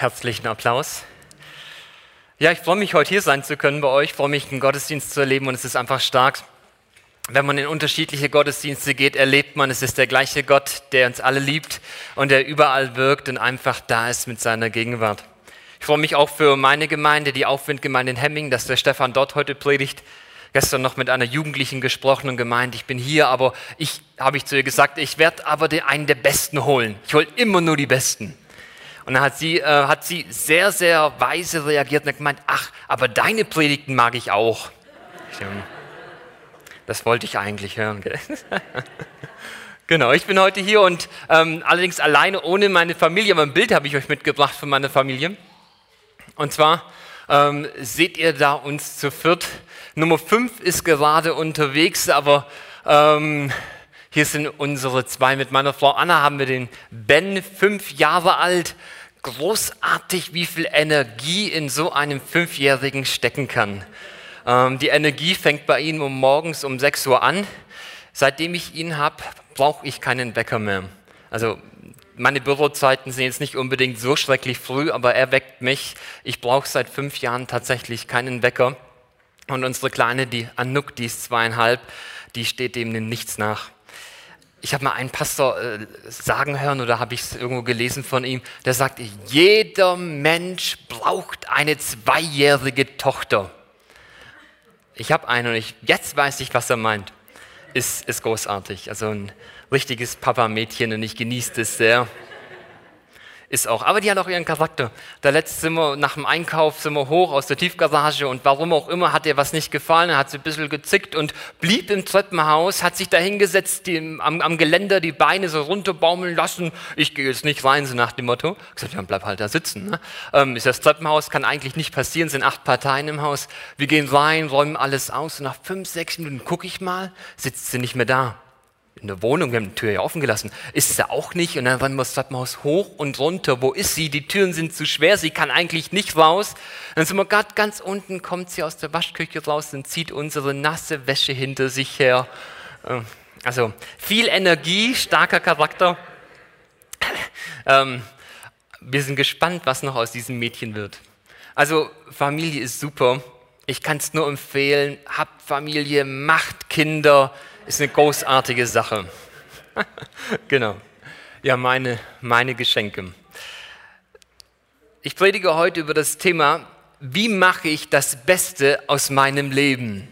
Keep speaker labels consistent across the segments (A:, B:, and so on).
A: herzlichen Applaus. Ja, ich freue mich, heute hier sein zu können bei euch. Ich freue mich, einen Gottesdienst zu erleben und es ist einfach stark. Wenn man in unterschiedliche Gottesdienste geht, erlebt man, es ist der gleiche Gott, der uns alle liebt und der überall wirkt und einfach da ist mit seiner Gegenwart. Ich freue mich auch für meine Gemeinde, die Aufwindgemeinde in Hemming, dass der Stefan dort heute predigt. Gestern noch mit einer Jugendlichen gesprochen und gemeint, ich bin hier, aber ich habe ich zu ihr gesagt, ich werde aber den einen der Besten holen. Ich hole immer nur die Besten. Und dann hat sie, äh, hat sie sehr, sehr weise reagiert und hat gemeint, ach, aber deine Predigten mag ich auch. Das wollte ich eigentlich hören. genau, ich bin heute hier und ähm, allerdings alleine ohne meine Familie, aber ein Bild habe ich euch mitgebracht von meiner Familie. Und zwar ähm, seht ihr da uns zu viert. Nummer fünf ist gerade unterwegs, aber ähm, hier sind unsere zwei. Mit meiner Frau Anna haben wir den Ben, fünf Jahre alt. Großartig, wie viel Energie in so einem Fünfjährigen stecken kann. Ähm, die Energie fängt bei ihm um morgens um 6 Uhr an. Seitdem ich ihn habe, brauche ich keinen Wecker mehr. Also meine Bürozeiten sind jetzt nicht unbedingt so schrecklich früh, aber er weckt mich. Ich brauche seit fünf Jahren tatsächlich keinen Wecker. Und unsere Kleine, die Anouk, die ist zweieinhalb, die steht dem nichts nach. Ich habe mal einen Pastor äh, sagen hören oder habe ich es irgendwo gelesen von ihm, der sagt, jeder Mensch braucht eine zweijährige Tochter. Ich habe eine und ich, jetzt weiß ich, was er meint. Ist, ist großartig. Also ein richtiges Papa-Mädchen und ich genieße es sehr. Ist auch. Aber die hat auch ihren Charakter. Da letztes sind wir nach dem Einkauf sind wir hoch aus der Tiefgarage und warum auch immer hat ihr was nicht gefallen. Hat sie ein bisschen gezickt und blieb im Treppenhaus, hat sich da hingesetzt, die, am, am, Geländer die Beine so runterbaumeln lassen. Ich gehe jetzt nicht rein, so nach dem Motto. Ich gesagt, ja, bleib halt da sitzen. Ne? Ähm, ist das Treppenhaus, kann eigentlich nicht passieren, sind acht Parteien im Haus. Wir gehen rein, räumen alles aus und nach fünf, sechs Minuten gucke ich mal, sitzt sie nicht mehr da in der Wohnung, wir haben die Tür ja offen gelassen, ist sie auch nicht. Und dann wir das Treppenhaus hoch und runter. Wo ist sie? Die Türen sind zu schwer, sie kann eigentlich nicht raus. Dann sind wir gerade ganz unten, kommt sie aus der Waschküche raus und zieht unsere nasse Wäsche hinter sich her. Ähm, also viel Energie, starker Charakter. Ähm, wir sind gespannt, was noch aus diesem Mädchen wird. Also Familie ist super. Ich kann es nur empfehlen. Habt Familie, macht Kinder ist eine großartige Sache. genau. Ja, meine, meine Geschenke. Ich predige heute über das Thema, wie mache ich das Beste aus meinem Leben?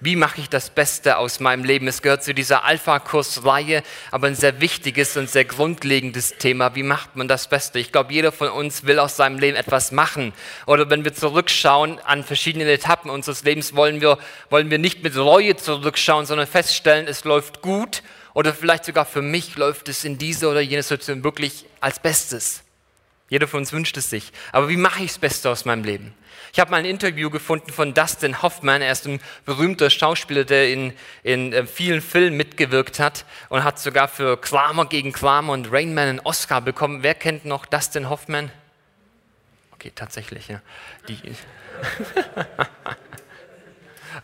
A: Wie mache ich das Beste aus meinem Leben? Es gehört zu dieser Alpha-Kurs-Reihe, aber ein sehr wichtiges und sehr grundlegendes Thema. Wie macht man das Beste? Ich glaube, jeder von uns will aus seinem Leben etwas machen. Oder wenn wir zurückschauen an verschiedene Etappen unseres Lebens, wollen wir, wollen wir nicht mit Reue zurückschauen, sondern feststellen, es läuft gut oder vielleicht sogar für mich läuft es in dieser oder jener Situation wirklich als Bestes. Jeder von uns wünscht es sich. Aber wie mache ich das Beste aus meinem Leben? Ich habe mal ein Interview gefunden von Dustin Hoffman. Er ist ein berühmter Schauspieler, der in, in äh, vielen Filmen mitgewirkt hat und hat sogar für Kramer gegen Kramer und Rain Man einen Oscar bekommen. Wer kennt noch Dustin Hoffman? Okay, tatsächlich, ja.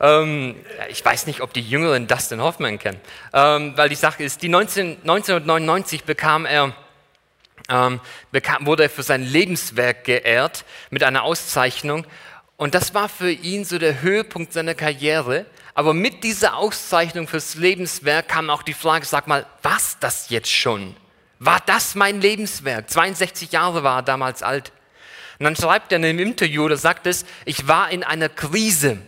A: Ähm, ich weiß nicht, ob die Jüngeren Dustin Hoffman kennen, ähm, weil die Sache ist, die 19, 1999 bekam er ähm, bekam, wurde er für sein Lebenswerk geehrt mit einer Auszeichnung. Und das war für ihn so der Höhepunkt seiner Karriere. Aber mit dieser Auszeichnung fürs Lebenswerk kam auch die Frage, sag mal, was das jetzt schon? War das mein Lebenswerk? 62 Jahre war er damals alt. Und dann schreibt er in einem Interview, da sagt es, ich war in einer Krise.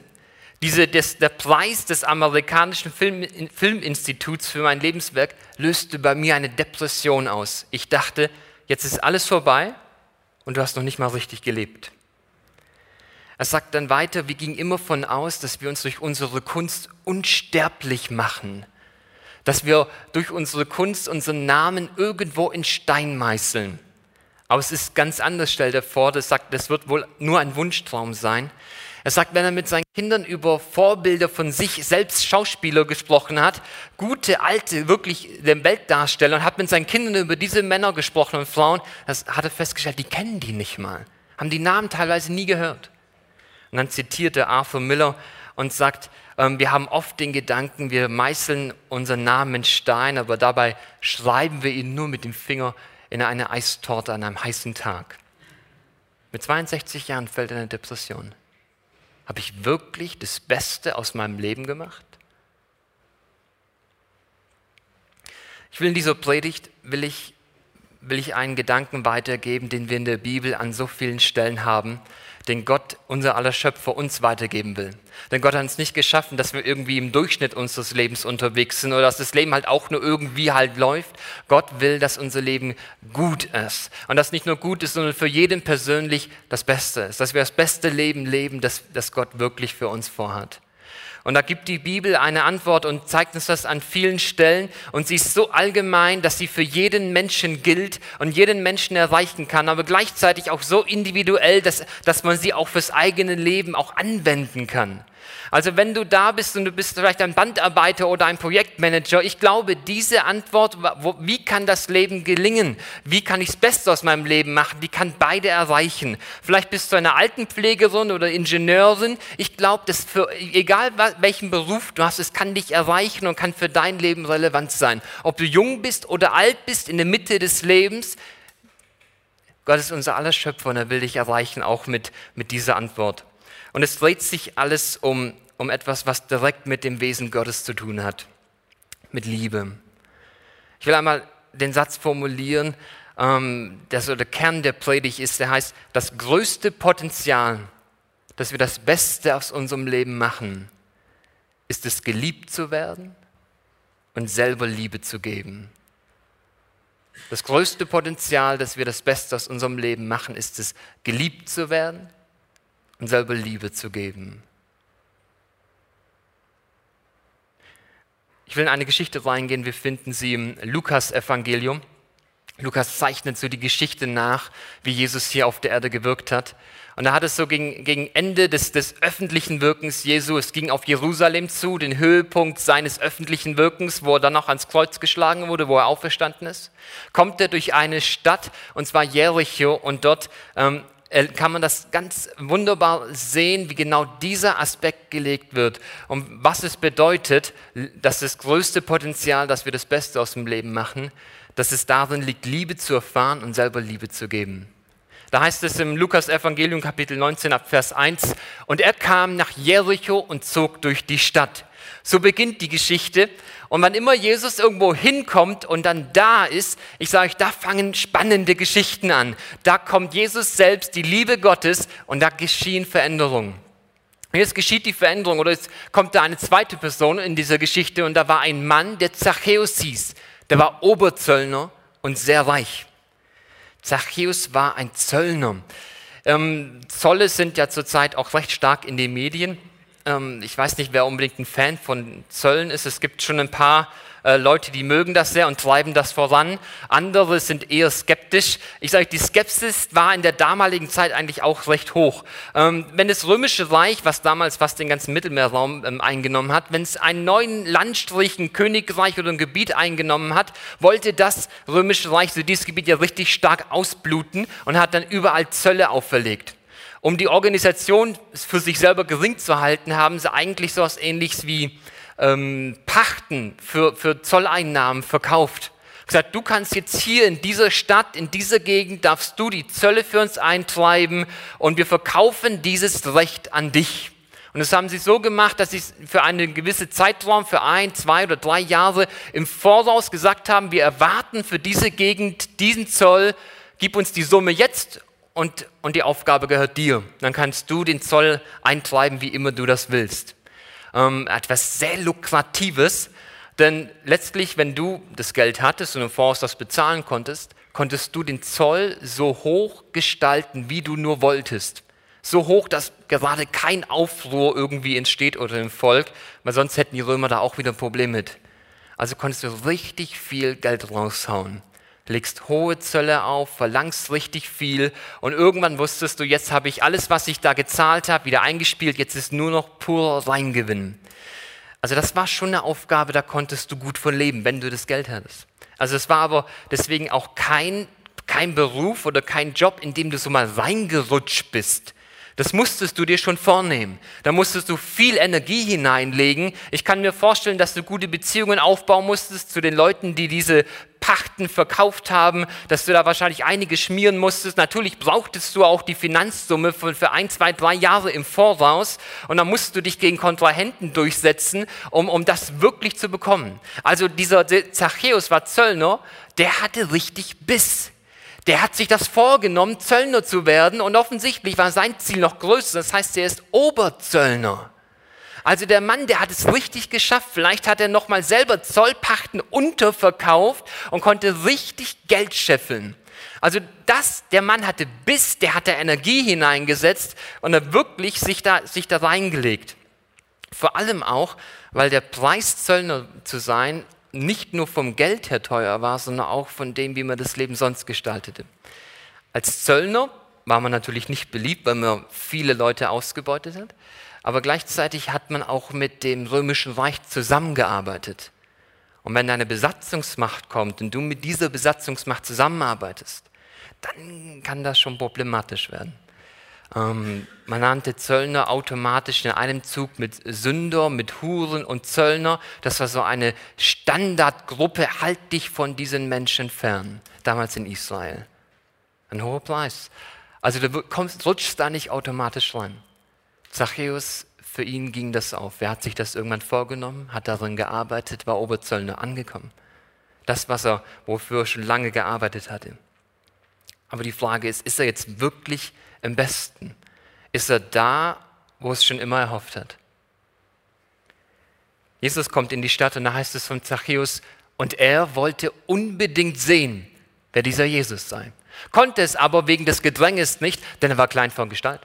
A: Diese, des, der Preis des amerikanischen Film, Filminstituts für mein Lebenswerk löste bei mir eine Depression aus. Ich dachte, jetzt ist alles vorbei und du hast noch nicht mal richtig gelebt. Er sagt dann weiter, wir gingen immer von aus, dass wir uns durch unsere Kunst unsterblich machen, dass wir durch unsere Kunst unseren Namen irgendwo in Stein meißeln. Aber es ist ganz anders, stellt er vor, das sagt, das wird wohl nur ein Wunschtraum sein. Er sagt, wenn er mit seinen Kindern über Vorbilder von sich selbst Schauspieler gesprochen hat, gute, alte, wirklich den Weltdarsteller, und hat mit seinen Kindern über diese Männer gesprochen und Frauen, das hat er festgestellt, die kennen die nicht mal, haben die Namen teilweise nie gehört. Und dann zitierte Arthur Miller und sagt, ähm, wir haben oft den Gedanken, wir meißeln unseren Namen in Stein, aber dabei schreiben wir ihn nur mit dem Finger in eine Eistorte an einem heißen Tag. Mit 62 Jahren fällt er in eine Depression. Habe ich wirklich das Beste aus meinem Leben gemacht? Ich will in dieser Predigt, will ich, will ich einen Gedanken weitergeben, den wir in der Bibel an so vielen Stellen haben, den Gott, unser aller Schöpfer, uns weitergeben will. Denn Gott hat uns nicht geschaffen, dass wir irgendwie im Durchschnitt unseres Lebens unterwegs sind oder dass das Leben halt auch nur irgendwie halt läuft. Gott will, dass unser Leben gut ist. Und das nicht nur gut ist, sondern für jeden persönlich das Beste ist. Dass wir das beste Leben leben, das, das Gott wirklich für uns vorhat. Und da gibt die Bibel eine Antwort und zeigt uns das an vielen Stellen. Und sie ist so allgemein, dass sie für jeden Menschen gilt und jeden Menschen erreichen kann, aber gleichzeitig auch so individuell, dass, dass man sie auch fürs eigene Leben auch anwenden kann. Also wenn du da bist und du bist vielleicht ein Bandarbeiter oder ein Projektmanager, ich glaube, diese Antwort, wo, wie kann das Leben gelingen? Wie kann ich das Beste aus meinem Leben machen? Die kann beide erreichen. Vielleicht bist du eine Altenpflegerin oder Ingenieurin. Ich glaube, dass für, egal welchen Beruf du hast, es kann dich erreichen und kann für dein Leben relevant sein. Ob du jung bist oder alt bist, in der Mitte des Lebens, Gott ist unser aller Schöpfer und er will dich erreichen, auch mit, mit dieser Antwort. Und es dreht sich alles um, um etwas, was direkt mit dem Wesen Gottes zu tun hat, mit Liebe. Ich will einmal den Satz formulieren, ähm, so der Kern der Predigt ist, der heißt, das größte Potenzial, dass wir das Beste aus unserem Leben machen, ist es, geliebt zu werden und selber Liebe zu geben. Das größte Potenzial, dass wir das Beste aus unserem Leben machen, ist es, geliebt zu werden und selber Liebe zu geben. Ich will in eine Geschichte reingehen, wir finden sie im Lukas-Evangelium. Lukas zeichnet so die Geschichte nach, wie Jesus hier auf der Erde gewirkt hat. Und da hat es so gegen, gegen Ende des, des öffentlichen Wirkens Jesu, es ging auf Jerusalem zu, den Höhepunkt seines öffentlichen Wirkens, wo er dann noch ans Kreuz geschlagen wurde, wo er auferstanden ist, kommt er durch eine Stadt, und zwar Jericho, und dort ähm, äh, kann man das ganz wunderbar sehen, wie genau dieser Aspekt gelegt wird und was es bedeutet, dass das größte Potenzial, dass wir das Beste aus dem Leben machen, dass es darin liegt, Liebe zu erfahren und selber Liebe zu geben. Da heißt es im Lukas Evangelium Kapitel 19 ab Vers 1, und er kam nach Jericho und zog durch die Stadt. So beginnt die Geschichte. Und wann immer Jesus irgendwo hinkommt und dann da ist, ich sage euch, da fangen spannende Geschichten an. Da kommt Jesus selbst, die Liebe Gottes und da geschehen Veränderungen. Jetzt geschieht die Veränderung oder jetzt kommt da eine zweite Person in dieser Geschichte und da war ein Mann, der Zachäus hieß. Der war Oberzöllner und sehr reich. Zachäus war ein Zöllner. Ähm, Zolle sind ja zurzeit auch recht stark in den Medien. Ähm, ich weiß nicht, wer unbedingt ein Fan von Zöllen ist. Es gibt schon ein paar äh, Leute, die mögen das sehr und treiben das voran. Andere sind eher skeptisch. Ich sage, die Skepsis war in der damaligen Zeit eigentlich auch recht hoch. Ähm, wenn das römische Reich, was damals fast den ganzen Mittelmeerraum ähm, eingenommen hat, wenn es einen neuen Landstrich, ein Königreich oder ein Gebiet eingenommen hat, wollte das römische Reich so dieses Gebiet ja richtig stark ausbluten und hat dann überall Zölle auferlegt. Um die Organisation für sich selber gering zu halten, haben sie eigentlich so etwas Ähnliches wie ähm, Pachten für, für Zolleinnahmen verkauft. Gesagt, du kannst jetzt hier in dieser Stadt, in dieser Gegend, darfst du die Zölle für uns eintreiben und wir verkaufen dieses Recht an dich. Und das haben sie so gemacht, dass sie für einen gewissen Zeitraum, für ein, zwei oder drei Jahre im Voraus gesagt haben, wir erwarten für diese Gegend diesen Zoll, gib uns die Summe jetzt und, und die Aufgabe gehört dir. Dann kannst du den Zoll eintreiben, wie immer du das willst. Ähm, etwas sehr Lukratives, denn letztlich, wenn du das Geld hattest und im Voraus das bezahlen konntest, konntest du den Zoll so hoch gestalten, wie du nur wolltest. So hoch, dass gerade kein Aufruhr irgendwie entsteht unter dem Volk, weil sonst hätten die Römer da auch wieder ein Problem mit. Also konntest du richtig viel Geld raushauen legst hohe Zölle auf, verlangst richtig viel und irgendwann wusstest du, jetzt habe ich alles, was ich da gezahlt habe, wieder eingespielt, jetzt ist nur noch pur Reingewinn. Also das war schon eine Aufgabe, da konntest du gut von leben, wenn du das Geld hattest. Also es war aber deswegen auch kein, kein Beruf oder kein Job, in dem du so mal reingerutscht bist. Das musstest du dir schon vornehmen. Da musstest du viel Energie hineinlegen. Ich kann mir vorstellen, dass du gute Beziehungen aufbauen musstest zu den Leuten, die diese Pachten verkauft haben, dass du da wahrscheinlich einige schmieren musstest. Natürlich brauchtest du auch die Finanzsumme für, für ein, zwei, drei Jahre im Voraus. Und dann musst du dich gegen Kontrahenten durchsetzen, um, um das wirklich zu bekommen. Also dieser Zachäus war Zöllner, der hatte richtig Biss der hat sich das vorgenommen, Zöllner zu werden und offensichtlich war sein Ziel noch größer. Das heißt, er ist Oberzöllner. Also der Mann, der hat es richtig geschafft. Vielleicht hat er nochmal selber Zollpachten unterverkauft und konnte richtig Geld scheffeln. Also das, der Mann hatte Biss, der hatte Energie hineingesetzt und er wirklich sich da, sich da reingelegt. Vor allem auch, weil der Preis Zöllner zu sein nicht nur vom Geld her teuer war, sondern auch von dem, wie man das Leben sonst gestaltete. Als Zöllner war man natürlich nicht beliebt, weil man viele Leute ausgebeutet hat, aber gleichzeitig hat man auch mit dem römischen Reich zusammengearbeitet. Und wenn eine Besatzungsmacht kommt und du mit dieser Besatzungsmacht zusammenarbeitest, dann kann das schon problematisch werden. Ähm, man nannte Zöllner automatisch in einem Zug mit Sünder, mit Huren und Zöllner. Das war so eine Standardgruppe. Halt dich von diesen Menschen fern. Damals in Israel. Ein hoher Preis. Also du kommst, rutschst da nicht automatisch rein. Zachäus, für ihn ging das auf. Wer hat sich das irgendwann vorgenommen, hat darin gearbeitet, war Oberzöllner angekommen. Das, was er, wofür er schon lange gearbeitet hatte. Aber die Frage ist, ist er jetzt wirklich im Besten? Ist er da, wo es schon immer erhofft hat? Jesus kommt in die Stadt und da heißt es von Zachäus, und er wollte unbedingt sehen, wer dieser Jesus sei. Konnte es aber wegen des Gedränges nicht, denn er war klein von Gestalt.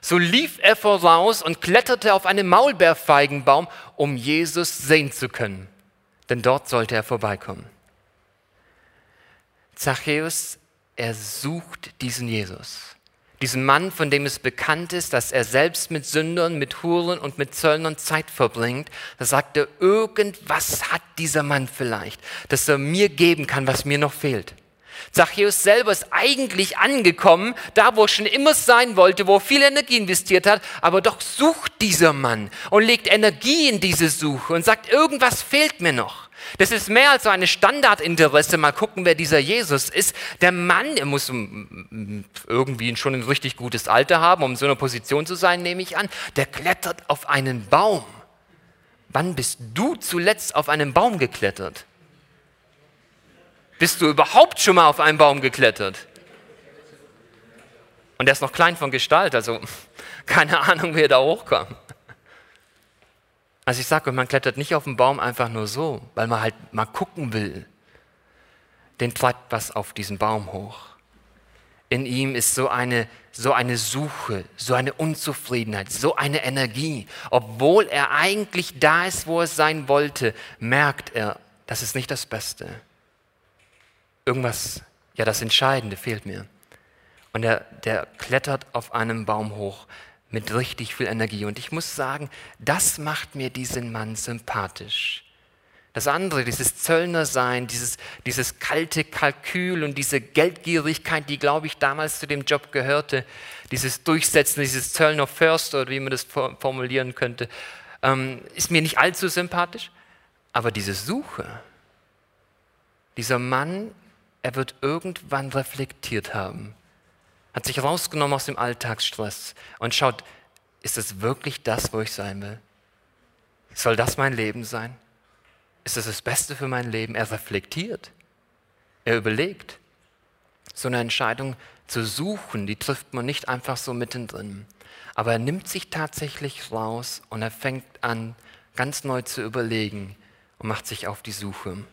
A: So lief er voraus und kletterte auf einen Maulbeerfeigenbaum, um Jesus sehen zu können, denn dort sollte er vorbeikommen. Zachäus, er sucht diesen Jesus. Diesen Mann, von dem es bekannt ist, dass er selbst mit Sündern, mit Huren und mit Zöllnern Zeit verbringt, da sagt er, irgendwas hat dieser Mann vielleicht, dass er mir geben kann, was mir noch fehlt. Zachäus selber ist eigentlich angekommen, da wo er schon immer sein wollte, wo er viel Energie investiert hat, aber doch sucht dieser Mann und legt Energie in diese Suche und sagt, irgendwas fehlt mir noch. Das ist mehr als so eine Standardinteresse. Mal gucken, wer dieser Jesus ist. Der Mann, er muss irgendwie schon ein richtig gutes Alter haben, um in so einer Position zu sein, nehme ich an. Der klettert auf einen Baum. Wann bist du zuletzt auf einen Baum geklettert? Bist du überhaupt schon mal auf einen Baum geklettert? Und der ist noch klein von Gestalt, also keine Ahnung, wie er da hochkam. Also ich sage man klettert nicht auf den Baum einfach nur so, weil man halt mal gucken will. Den treibt was auf diesen Baum hoch. In ihm ist so eine, so eine Suche, so eine Unzufriedenheit, so eine Energie. Obwohl er eigentlich da ist, wo er sein wollte, merkt er, das ist nicht das Beste. Irgendwas, ja das Entscheidende fehlt mir. Und er, der klettert auf einem Baum hoch, mit richtig viel Energie. Und ich muss sagen, das macht mir diesen Mann sympathisch. Das andere, dieses Zöllnersein, dieses, dieses kalte Kalkül und diese Geldgierigkeit, die, glaube ich, damals zu dem Job gehörte, dieses Durchsetzen, dieses Zöllner First oder wie man das formulieren könnte, ähm, ist mir nicht allzu sympathisch. Aber diese Suche, dieser Mann, er wird irgendwann reflektiert haben hat sich rausgenommen aus dem Alltagsstress und schaut, ist es wirklich das, wo ich sein will? Soll das mein Leben sein? Ist es das Beste für mein Leben? Er reflektiert. Er überlegt. So eine Entscheidung zu suchen, die trifft man nicht einfach so mittendrin. Aber er nimmt sich tatsächlich raus und er fängt an, ganz neu zu überlegen und macht sich auf die Suche.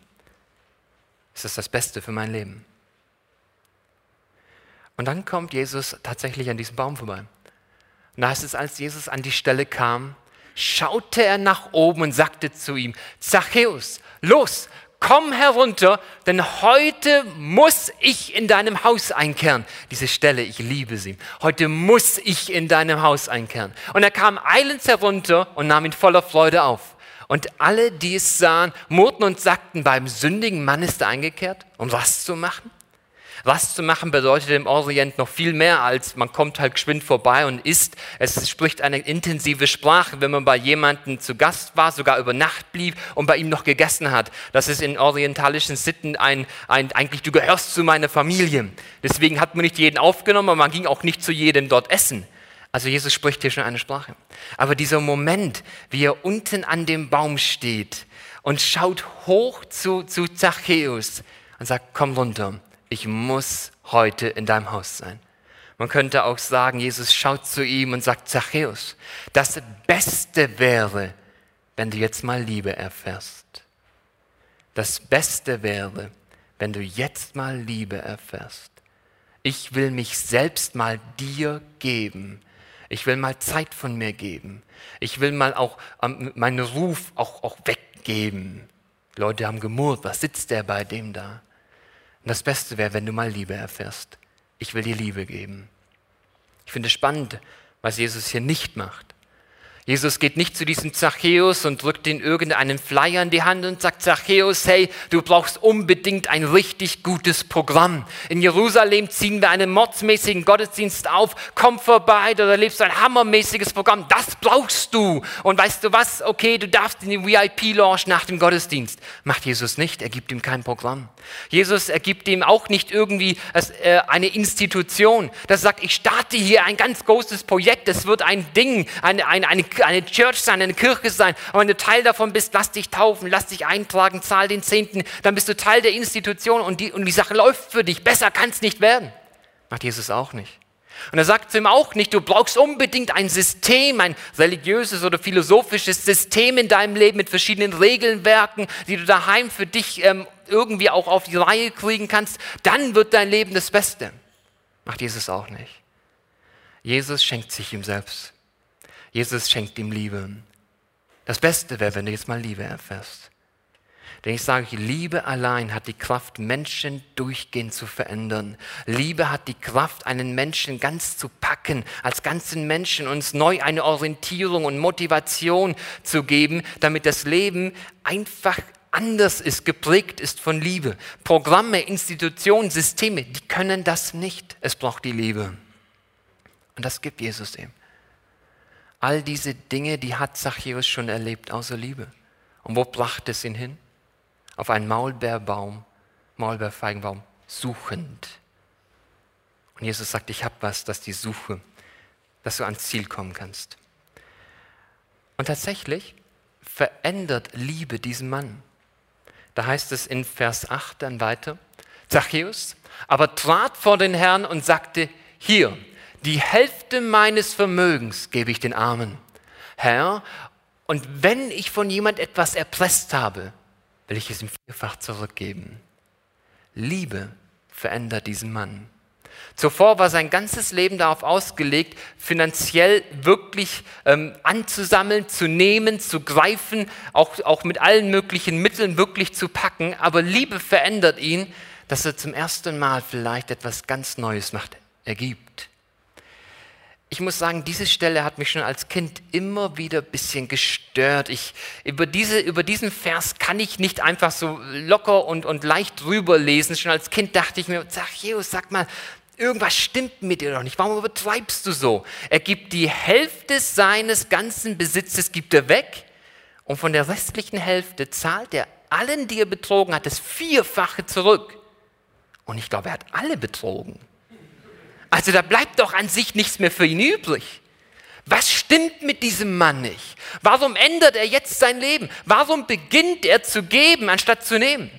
A: Ist das das Beste für mein Leben? Und dann kommt Jesus tatsächlich an diesem Baum vorbei. Und da heißt es, als Jesus an die Stelle kam, schaute er nach oben und sagte zu ihm, Zachäus, los, komm herunter, denn heute muss ich in deinem Haus einkehren. Diese Stelle, ich liebe sie. Heute muss ich in deinem Haus einkehren. Und er kam eilends herunter und nahm ihn voller Freude auf. Und alle, die es sahen, murrten und sagten, beim sündigen Mann ist er eingekehrt, um was zu machen? Rast zu machen bedeutet im Orient noch viel mehr als man kommt halt geschwind vorbei und isst. Es spricht eine intensive Sprache, wenn man bei jemandem zu Gast war, sogar über Nacht blieb und bei ihm noch gegessen hat. Das ist in orientalischen Sitten ein, ein eigentlich, du gehörst zu meiner Familie. Deswegen hat man nicht jeden aufgenommen, man ging auch nicht zu jedem dort essen. Also Jesus spricht hier schon eine Sprache. Aber dieser Moment, wie er unten an dem Baum steht und schaut hoch zu, zu Zachäus und sagt, komm runter ich muss heute in deinem Haus sein. Man könnte auch sagen, Jesus schaut zu ihm und sagt, Zachäus, das Beste wäre, wenn du jetzt mal Liebe erfährst. Das Beste wäre, wenn du jetzt mal Liebe erfährst. Ich will mich selbst mal dir geben. Ich will mal Zeit von mir geben. Ich will mal auch ähm, meinen Ruf auch, auch weggeben. Leute haben gemurrt, was sitzt der bei dem da? Und das Beste wäre, wenn du mal Liebe erfährst. Ich will dir Liebe geben. Ich finde es spannend, was Jesus hier nicht macht. Jesus geht nicht zu diesem Zachäus und drückt ihm irgendeinen Flyer in die Hand und sagt, Zachäus, hey, du brauchst unbedingt ein richtig gutes Programm. In Jerusalem ziehen wir einen mordsmäßigen Gottesdienst auf, komm vorbei, du erlebst ein hammermäßiges Programm, das brauchst du. Und weißt du was, okay, du darfst in den VIP-Lounge nach dem Gottesdienst. Macht Jesus nicht, er gibt ihm kein Programm. Jesus ergibt ihm auch nicht irgendwie äh, eine Institution, das sagt, ich starte hier ein ganz großes Projekt, es wird ein Ding, eine, eine, eine eine Church sein, eine Kirche sein. Aber wenn du Teil davon bist, lass dich taufen, lass dich eintragen, zahl den Zehnten, dann bist du Teil der Institution und die, und die Sache läuft für dich. Besser kann es nicht werden. Macht Jesus auch nicht. Und er sagt zu ihm auch nicht, du brauchst unbedingt ein System, ein religiöses oder philosophisches System in deinem Leben mit verschiedenen Regelwerken, die du daheim für dich ähm, irgendwie auch auf die Reihe kriegen kannst. Dann wird dein Leben das Beste. Macht Jesus auch nicht. Jesus schenkt sich ihm selbst. Jesus schenkt ihm Liebe. Das Beste wäre, wenn du jetzt mal Liebe erfährst. Denn ich sage, Liebe allein hat die Kraft, Menschen durchgehend zu verändern. Liebe hat die Kraft, einen Menschen ganz zu packen, als ganzen Menschen uns neu eine Orientierung und Motivation zu geben, damit das Leben einfach anders ist, geprägt ist von Liebe. Programme, Institutionen, Systeme, die können das nicht. Es braucht die Liebe. Und das gibt Jesus ihm. All diese Dinge, die hat Zachäus schon erlebt, außer Liebe. Und wo brachte es ihn hin? Auf einen Maulbeerbaum, Maulbeerfeigenbaum, suchend. Und Jesus sagt, ich habe was, das die Suche, dass du ans Ziel kommen kannst. Und tatsächlich verändert Liebe diesen Mann. Da heißt es in Vers 8 dann weiter, Zachäus aber trat vor den Herrn und sagte, hier, die Hälfte meines Vermögens gebe ich den Armen. Herr, und wenn ich von jemand etwas erpresst habe, will ich es ihm vierfach zurückgeben. Liebe verändert diesen Mann. Zuvor war sein ganzes Leben darauf ausgelegt, finanziell wirklich ähm, anzusammeln, zu nehmen, zu greifen, auch, auch mit allen möglichen Mitteln wirklich zu packen. Aber Liebe verändert ihn, dass er zum ersten Mal vielleicht etwas ganz Neues macht. Er gibt ich muss sagen, diese Stelle hat mich schon als Kind immer wieder ein bisschen gestört. Ich, über, diese, über diesen Vers kann ich nicht einfach so locker und, und leicht drüber lesen. Schon als Kind dachte ich mir, Zachäus, sag mal, irgendwas stimmt mit dir doch nicht. Warum übertreibst du so? Er gibt die Hälfte seines ganzen Besitzes gibt er weg und von der restlichen Hälfte zahlt er allen, die er betrogen hat, das Vierfache zurück. Und ich glaube, er hat alle betrogen. Also da bleibt doch an sich nichts mehr für ihn übrig. Was stimmt mit diesem Mann nicht? Warum ändert er jetzt sein Leben? Warum beginnt er zu geben, anstatt zu nehmen?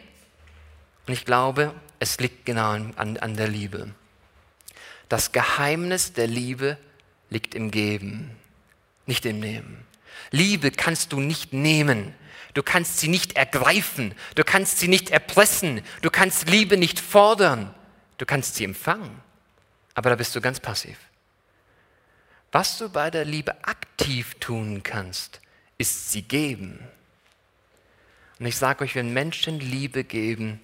A: Und ich glaube, es liegt genau an, an der Liebe. Das Geheimnis der Liebe liegt im Geben, nicht im Nehmen. Liebe kannst du nicht nehmen. Du kannst sie nicht ergreifen. Du kannst sie nicht erpressen. Du kannst Liebe nicht fordern. Du kannst sie empfangen aber da bist du ganz passiv. Was du bei der Liebe aktiv tun kannst, ist sie geben. Und ich sage euch, wenn Menschen Liebe geben,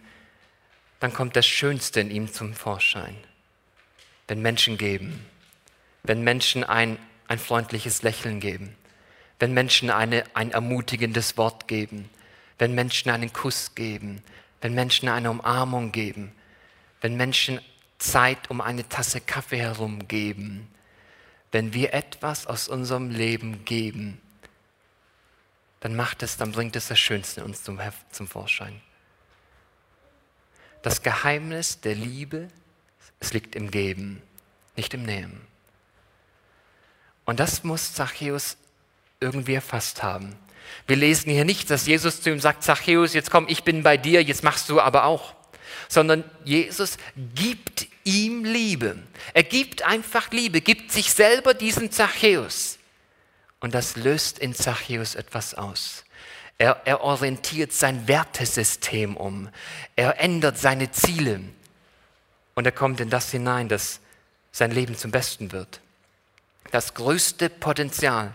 A: dann kommt das Schönste in ihm zum Vorschein. Wenn Menschen geben, wenn Menschen ein, ein freundliches Lächeln geben, wenn Menschen eine, ein ermutigendes Wort geben, wenn Menschen einen Kuss geben, wenn Menschen eine Umarmung geben, wenn Menschen Zeit um eine Tasse Kaffee herum geben. Wenn wir etwas aus unserem Leben geben, dann macht es, dann bringt es das Schönste uns zum, zum Vorschein. Das Geheimnis der Liebe, es liegt im Geben, nicht im Nehmen. Und das muss Zachäus irgendwie erfasst haben. Wir lesen hier nicht, dass Jesus zu ihm sagt, Zachäus, jetzt komm, ich bin bei dir, jetzt machst du aber auch. Sondern Jesus gibt ihm Liebe. Er gibt einfach Liebe, gibt sich selber diesen Zachäus. Und das löst in Zachäus etwas aus. Er, er orientiert sein Wertesystem um. Er ändert seine Ziele. Und er kommt in das hinein, dass sein Leben zum Besten wird. Das größte Potenzial,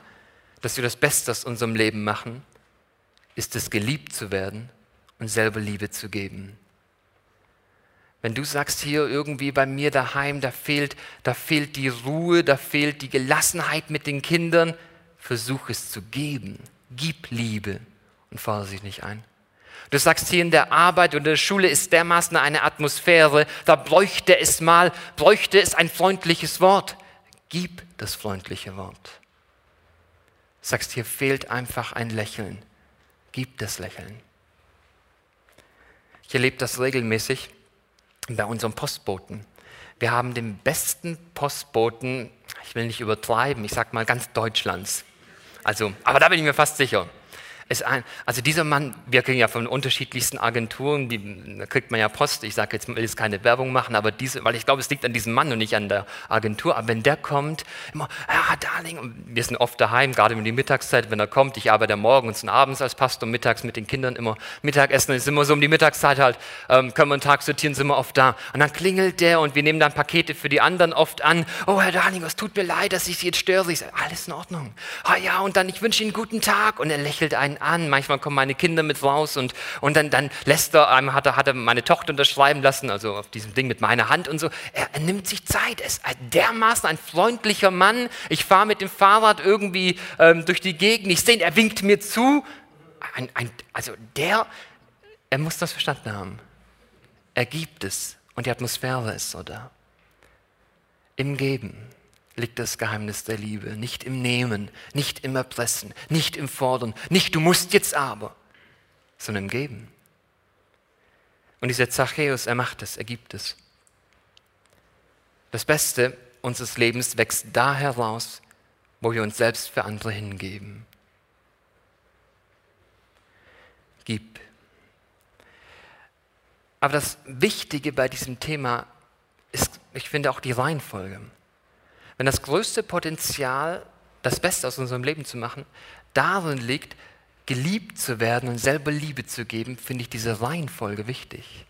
A: dass wir das Beste aus unserem Leben machen, ist es, geliebt zu werden und selber Liebe zu geben. Wenn du sagst, hier irgendwie bei mir daheim, da fehlt, da fehlt die Ruhe, da fehlt die Gelassenheit mit den Kindern, versuch es zu geben. Gib Liebe und fordere sich nicht ein. Du sagst hier in der Arbeit oder der Schule ist dermaßen eine Atmosphäre, da bräuchte es mal, bräuchte es ein freundliches Wort. Gib das freundliche Wort. Du sagst, hier fehlt einfach ein Lächeln. Gib das Lächeln. Ich erlebe das regelmäßig bei unserem Postboten. Wir haben den besten Postboten, ich will nicht übertreiben, ich sag mal ganz Deutschlands. Also, aber da bin ich mir fast sicher ist ein, also dieser Mann, wir kriegen ja von unterschiedlichsten Agenturen, die, da kriegt man ja Post, ich sage jetzt, will jetzt keine Werbung machen, aber diese, weil ich glaube, es liegt an diesem Mann und nicht an der Agentur, aber wenn der kommt, immer, ja, Darling, wir sind oft daheim, gerade um die Mittagszeit, wenn er kommt, ich arbeite morgens und abends als Pastor, mittags mit den Kindern immer Mittagessen, ist immer so um die Mittagszeit halt, ähm, können wir einen Tag sortieren, sind wir oft da. Und dann klingelt der und wir nehmen dann Pakete für die anderen oft an. Oh, Herr Darling, es tut mir leid, dass ich Sie jetzt störe. Ich sage, alles in Ordnung. Ah ja, und dann, ich wünsche Ihnen einen guten Tag. Und er lächelt einen an. Manchmal kommen meine Kinder mit raus und, und dann, dann lässt er, hat er, hat er meine Tochter unterschreiben lassen, also auf diesem Ding mit meiner Hand und so. Er, er nimmt sich Zeit. Er ist dermaßen ein freundlicher Mann. Ich fahre mit dem Fahrrad irgendwie ähm, durch die Gegend. Ich sehe ihn, er winkt mir zu. Ein, ein, also der, er muss das verstanden haben. Er gibt es und die Atmosphäre ist so da. Im Geben liegt das Geheimnis der Liebe. Nicht im Nehmen, nicht im Erpressen, nicht im Fordern, nicht du musst jetzt aber, sondern im Geben. Und dieser Zachäus, er macht es, er gibt es. Das Beste unseres Lebens wächst da heraus, wo wir uns selbst für andere hingeben. Gib. Aber das Wichtige bei diesem Thema ist, ich finde, auch die Reihenfolge. Wenn das größte Potenzial, das Beste aus unserem Leben zu machen, darin liegt, geliebt zu werden und selber Liebe zu geben, finde ich diese Reihenfolge wichtig.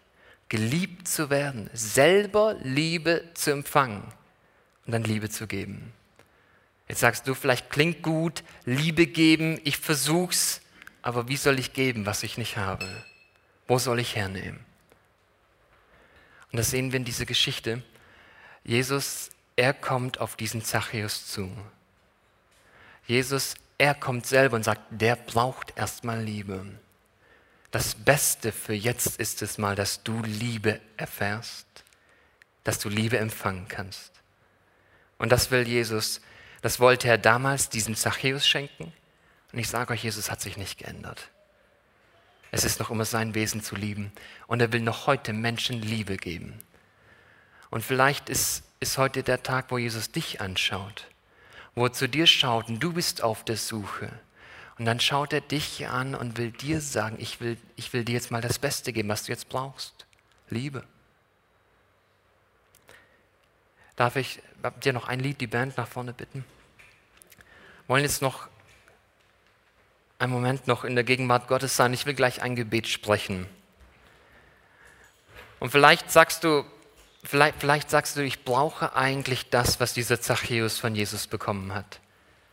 A: Geliebt zu werden, selber Liebe zu empfangen und dann Liebe zu geben. Jetzt sagst du, vielleicht klingt gut, Liebe geben, ich versuch's, aber wie soll ich geben, was ich nicht habe? Wo soll ich hernehmen? Und das sehen wir in dieser Geschichte. Jesus er kommt auf diesen Zachäus zu. Jesus, er kommt selber und sagt, der braucht erstmal Liebe. Das Beste für jetzt ist es mal, dass du Liebe erfährst, dass du Liebe empfangen kannst. Und das will Jesus, das wollte er damals diesem Zachäus schenken. Und ich sage euch, Jesus hat sich nicht geändert. Es ist noch immer sein Wesen zu lieben. Und er will noch heute Menschen Liebe geben. Und vielleicht ist ist heute der Tag, wo Jesus dich anschaut, wo er zu dir schaut und du bist auf der Suche. Und dann schaut er dich an und will dir sagen, ich will, ich will dir jetzt mal das Beste geben, was du jetzt brauchst. Liebe. Darf ich dir noch ein Lied, die Band nach vorne bitten? Wir wollen jetzt noch einen Moment noch in der Gegenwart Gottes sein. Ich will gleich ein Gebet sprechen. Und vielleicht sagst du, Vielleicht, vielleicht sagst du, ich brauche eigentlich das, was dieser Zachäus von Jesus bekommen hat.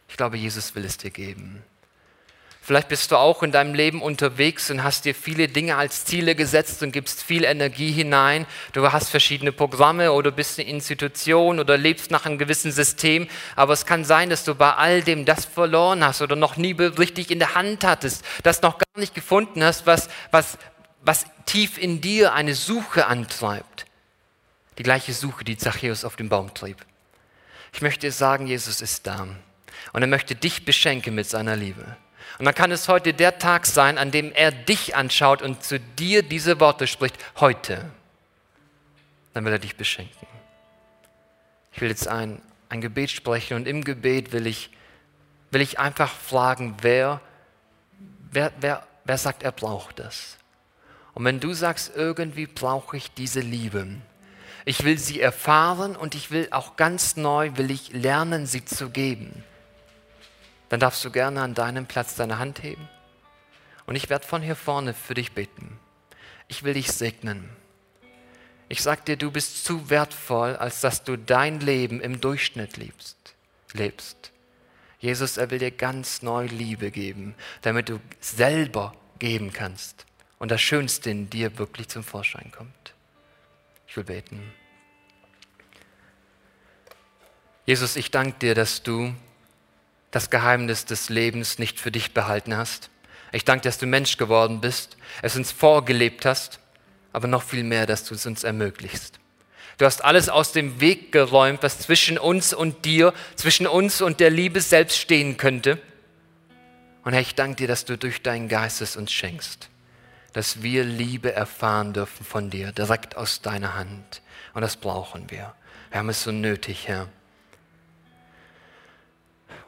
A: Ich glaube, Jesus will es dir geben. Vielleicht bist du auch in deinem Leben unterwegs und hast dir viele Dinge als Ziele gesetzt und gibst viel Energie hinein. Du hast verschiedene Programme oder bist eine Institution oder lebst nach einem gewissen System. Aber es kann sein, dass du bei all dem das verloren hast oder noch nie richtig in der Hand hattest, das noch gar nicht gefunden hast, was, was, was tief in dir eine Suche antreibt Die gleiche Suche, die Zachäus auf dem Baum trieb. Ich möchte sagen, Jesus ist da. Und er möchte dich beschenken mit seiner Liebe. Und dann kann es heute der Tag sein, an dem er dich anschaut und zu dir diese Worte spricht. Heute. Dann will er dich beschenken. Ich will jetzt ein, ein Gebet sprechen und im Gebet will ich, will ich einfach fragen, wer, wer, wer, wer sagt, er braucht das. Und wenn du sagst, irgendwie brauche ich diese Liebe, ich will sie erfahren und ich will auch ganz neu, will ich lernen, sie zu geben, dann darfst du gerne an deinem Platz deine Hand heben. Und ich werde von hier vorne für dich beten. Ich will dich segnen. Ich sag dir, du bist zu wertvoll, als dass du dein Leben im Durchschnitt liebst, lebst. Jesus, er will dir ganz neu Liebe geben, damit du selber geben kannst und das Schönste in dir wirklich zum Vorschein kommt. Ich will beten. Jesus, ich danke dir, dass du das Geheimnis des Lebens nicht für dich behalten hast. Ich danke, dass du Mensch geworden bist, es uns vorgelebt hast aber noch viel mehr, dass du es uns ermöglichst. Du hast alles aus dem Weg geräumt, was zwischen uns und dir, zwischen uns und der Liebe selbst stehen könnte. Und Herr, ich danke dir, dass du durch deinen Geist es uns schenkst, dass wir Liebe erfahren dürfen von dir, direkt aus deiner Hand. Und das brauchen wir. Wir haben es so nötig, Herr.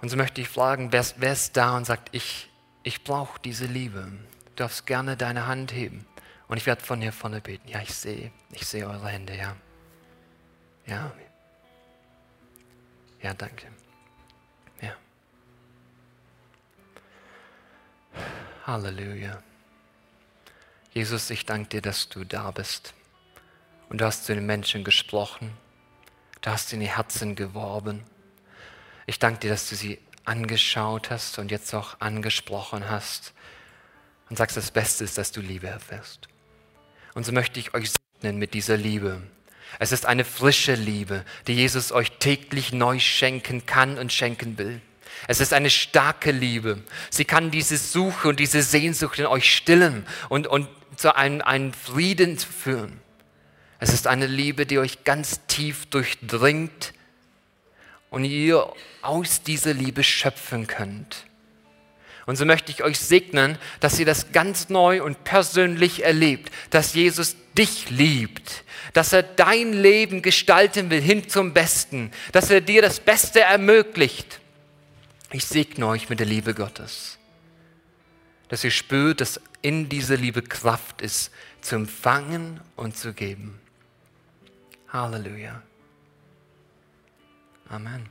A: Und so möchte ich fragen, wer, wer ist da und sagt, ich, ich brauche diese Liebe. Du darfst gerne deine Hand heben. Und ich werde von hier vorne beten. Ja, ich sehe, ich sehe eure Hände, ja. Ja. Ja, danke. Ja. Halleluja. Jesus, ich danke dir, dass du da bist. Und du hast zu den Menschen gesprochen. Du hast in die Herzen geworben. Ich danke dir, dass du sie angeschaut hast und jetzt auch angesprochen hast. Und sagst, das Beste ist, dass du Liebe erfährst. Und so möchte ich euch segnen mit dieser Liebe. Es ist eine frische Liebe, die Jesus euch täglich neu schenken kann und schenken will. Es ist eine starke Liebe. Sie kann diese Suche und diese Sehnsucht in euch stillen und, und zu einem, einem Frieden führen. Es ist eine Liebe, die euch ganz tief durchdringt und ihr aus dieser Liebe schöpfen könnt. Und so möchte ich euch segnen, dass ihr das ganz neu und persönlich erlebt, dass Jesus dich liebt, dass er dein Leben gestalten will hin zum Besten, dass er dir das Beste ermöglicht. Ich segne euch mit der Liebe Gottes, dass ihr spürt, dass in dieser Liebe Kraft ist, zu empfangen und zu geben. Halleluja. Amen.